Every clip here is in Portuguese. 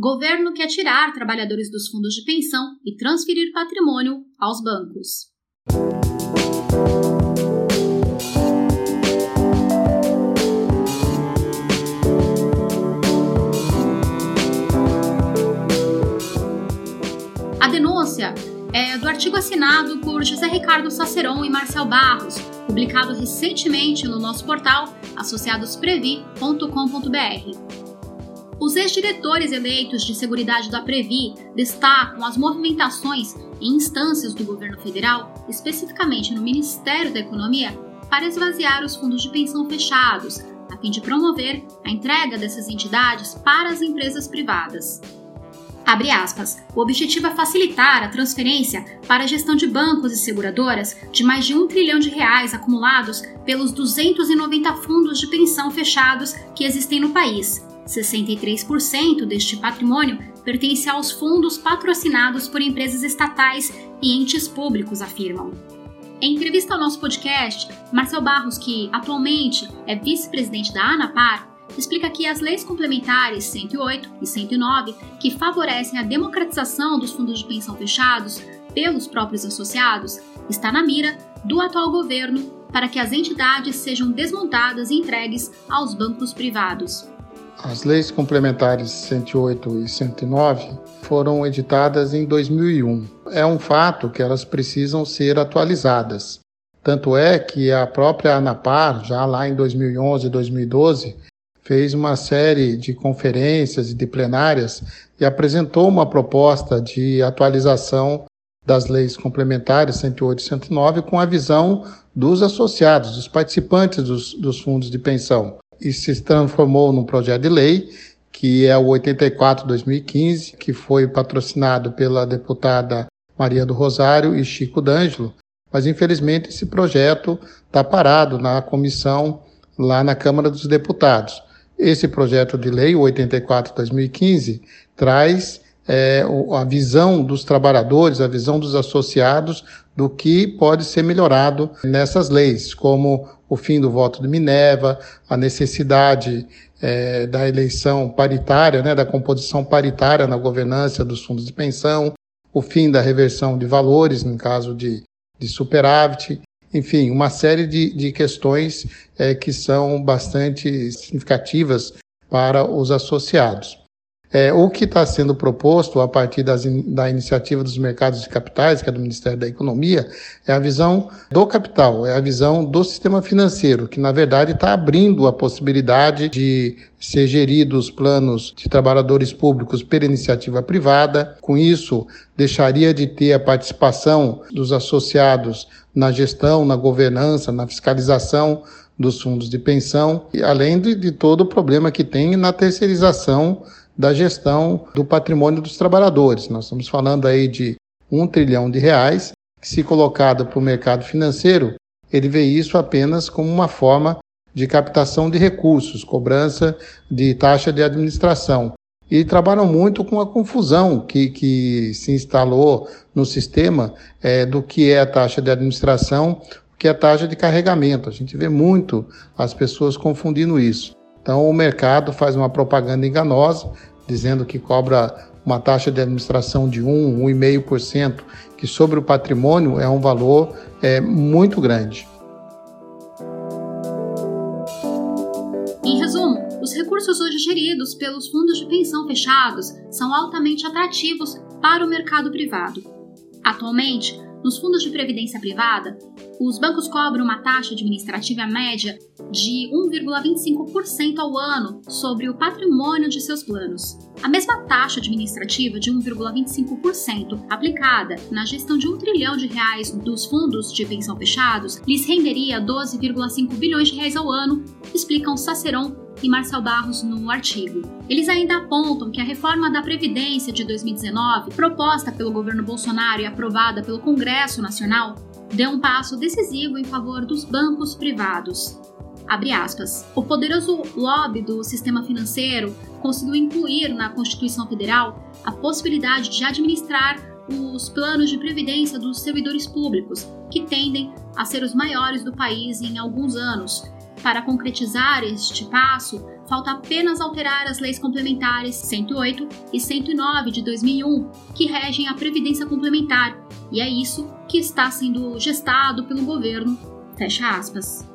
Governo quer tirar trabalhadores dos fundos de pensão e transferir patrimônio aos bancos. A denúncia é do artigo assinado por José Ricardo Saceron e Marcel Barros, publicado recentemente no nosso portal associadosprevi.com.br. Os ex-diretores eleitos de Seguridade da Previ destacam as movimentações em instâncias do governo federal, especificamente no Ministério da Economia, para esvaziar os fundos de pensão fechados, a fim de promover a entrega dessas entidades para as empresas privadas. Aspas. O objetivo é facilitar a transferência para a gestão de bancos e seguradoras de mais de um trilhão de reais acumulados pelos 290 fundos de pensão fechados que existem no país, 63% deste patrimônio pertence aos fundos patrocinados por empresas estatais e entes públicos, afirmam. Em entrevista ao nosso podcast, Marcel Barros, que atualmente é vice-presidente da ANAPAR, explica que as leis complementares 108 e 109, que favorecem a democratização dos fundos de pensão fechados pelos próprios associados, está na mira do atual governo para que as entidades sejam desmontadas e entregues aos bancos privados. As leis complementares 108 e 109 foram editadas em 2001. É um fato que elas precisam ser atualizadas. Tanto é que a própria ANAPAR, já lá em 2011 e 2012, fez uma série de conferências e de plenárias e apresentou uma proposta de atualização das leis complementares 108 e 109 com a visão dos associados, dos participantes dos, dos fundos de pensão e se transformou num projeto de lei, que é o 84-2015, que foi patrocinado pela deputada Maria do Rosário e Chico D'Angelo, mas infelizmente esse projeto está parado na comissão lá na Câmara dos Deputados. Esse projeto de lei, o 84-2015, traz é, a visão dos trabalhadores, a visão dos associados do que pode ser melhorado nessas leis, como o fim do voto de Minerva, a necessidade é, da eleição paritária, né, da composição paritária na governança dos fundos de pensão, o fim da reversão de valores, em caso de, de superávit, enfim, uma série de, de questões é, que são bastante significativas para os associados. É, o que está sendo proposto a partir das, da iniciativa dos mercados de capitais, que é do Ministério da Economia, é a visão do capital, é a visão do sistema financeiro, que na verdade está abrindo a possibilidade de ser geridos planos de trabalhadores públicos per iniciativa privada. Com isso, deixaria de ter a participação dos associados na gestão, na governança, na fiscalização dos fundos de pensão, além de, de todo o problema que tem na terceirização da gestão do patrimônio dos trabalhadores. Nós estamos falando aí de um trilhão de reais, que se colocado para o mercado financeiro, ele vê isso apenas como uma forma de captação de recursos, cobrança de taxa de administração. E trabalham muito com a confusão que, que se instalou no sistema é, do que é a taxa de administração, o que é a taxa de carregamento. A gente vê muito as pessoas confundindo isso. Então, o mercado faz uma propaganda enganosa, dizendo que cobra uma taxa de administração de 1, 1,5%, que sobre o patrimônio é um valor é, muito grande. Em resumo, os recursos hoje geridos pelos fundos de pensão fechados são altamente atrativos para o mercado privado. Atualmente, nos fundos de previdência privada, os bancos cobram uma taxa administrativa média de 1,25% ao ano sobre o patrimônio de seus planos. A mesma taxa administrativa de 1,25% aplicada na gestão de um trilhão de reais dos fundos de pensão fechados lhes renderia 12,5 bilhões de reais ao ano, explicam Saceron e Marcel Barros no artigo. Eles ainda apontam que a reforma da Previdência de 2019, proposta pelo governo Bolsonaro e aprovada pelo Congresso Nacional, deu um passo decisivo em favor dos bancos privados. O poderoso lobby do sistema financeiro conseguiu incluir na Constituição Federal a possibilidade de administrar os planos de previdência dos servidores públicos, que tendem a ser os maiores do país em alguns anos, Para concretizar este passo, falta apenas alterar as leis complementares 108 e 109 de 2001, que regem a Previdência Complementar, e é isso que está sendo gestado pelo governo. Fecha aspas.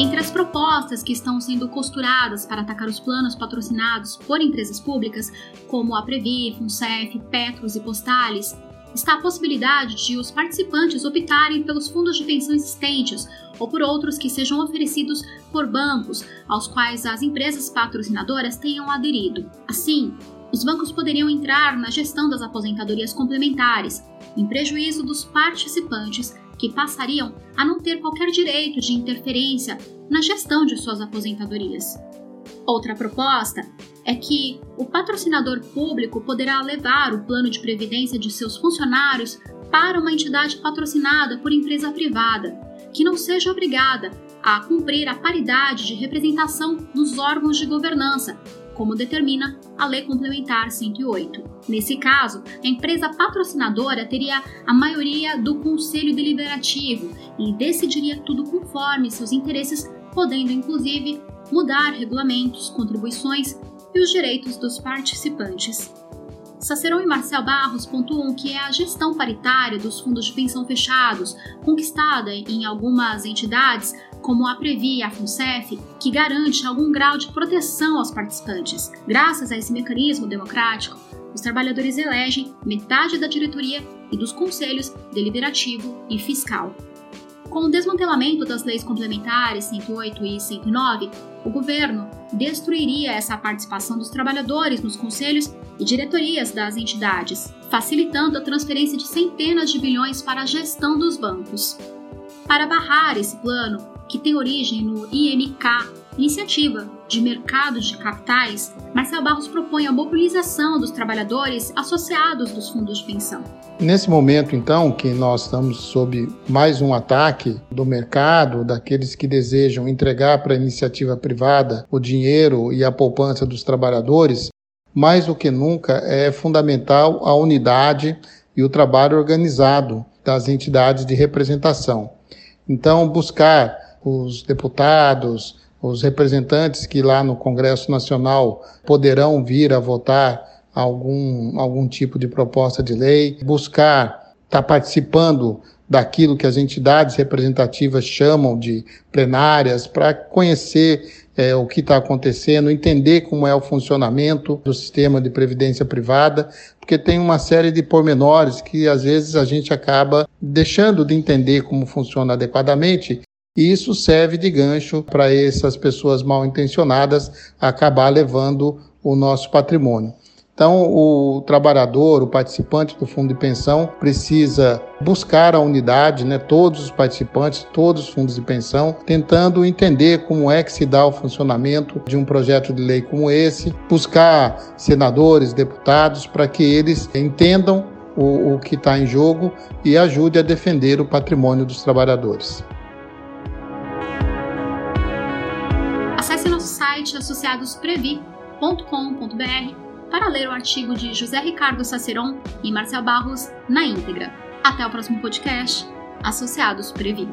Entre as propostas que estão sendo costuradas para atacar os planos patrocinados por empresas públicas, como a Previ, FUNCEF, Petros e Postales, está a possibilidade de os participantes optarem pelos fundos de pensão existentes ou por outros que sejam oferecidos por bancos aos quais as empresas patrocinadoras tenham aderido. Assim, os bancos poderiam entrar na gestão das aposentadorias complementares, em prejuízo dos participantes que passariam a não ter qualquer direito de interferência na gestão de suas aposentadorias. Outra proposta é que o patrocinador público poderá levar o plano de previdência de seus funcionários para uma entidade patrocinada por empresa privada, que não seja obrigada a cumprir a paridade de representação nos órgãos de governança, como determina a Lei Complementar 108. Nesse caso, a empresa patrocinadora teria a maioria do conselho deliberativo e decidiria tudo conforme seus interesses, podendo inclusive mudar regulamentos, contribuições e os direitos dos participantes. Saceron e Marcel Barros pontuam que é a gestão paritária dos fundos de pensão fechados, conquistada em algumas entidades, como a Previ e a FUNCEF, que garante algum grau de proteção aos participantes. Graças a esse mecanismo democrático, os trabalhadores elegem metade da diretoria e dos conselhos deliberativo e fiscal. Com o desmantelamento das leis complementares 108 e 109, o governo destruiria essa participação dos trabalhadores nos conselhos e diretorias das entidades, facilitando a transferência de centenas de bilhões para a gestão dos bancos. Para barrar esse plano, que tem origem no IMK, Iniciativa de Mercado de Capitais, Marcel Barros propõe a mobilização dos trabalhadores associados dos fundos de pensão. Nesse momento, então, que nós estamos sob mais um ataque do mercado, daqueles que desejam entregar para a iniciativa privada o dinheiro e a poupança dos trabalhadores, mais do que nunca é fundamental a unidade e o trabalho organizado das entidades de representação. Então, buscar os deputados, os representantes que lá no Congresso Nacional poderão vir a votar algum, algum tipo de proposta de lei, buscar estar tá participando daquilo que as entidades representativas chamam de plenárias, para conhecer é, o que está acontecendo, entender como é o funcionamento do sistema de previdência privada, porque tem uma série de pormenores que às vezes a gente acaba deixando de entender como funciona adequadamente e isso serve de gancho para essas pessoas mal intencionadas acabar levando o nosso patrimônio. Então, o trabalhador, o participante do fundo de pensão, precisa buscar a unidade, né, todos os participantes, todos os fundos de pensão, tentando entender como é que se dá o funcionamento de um projeto de lei como esse, buscar senadores, deputados, para que eles entendam o, o que está em jogo e ajude a defender o patrimônio dos trabalhadores. Site associadosprevi.com.br para ler o artigo de José Ricardo Saceron e Marcel Barros na íntegra. Até o próximo podcast, Associados Previ.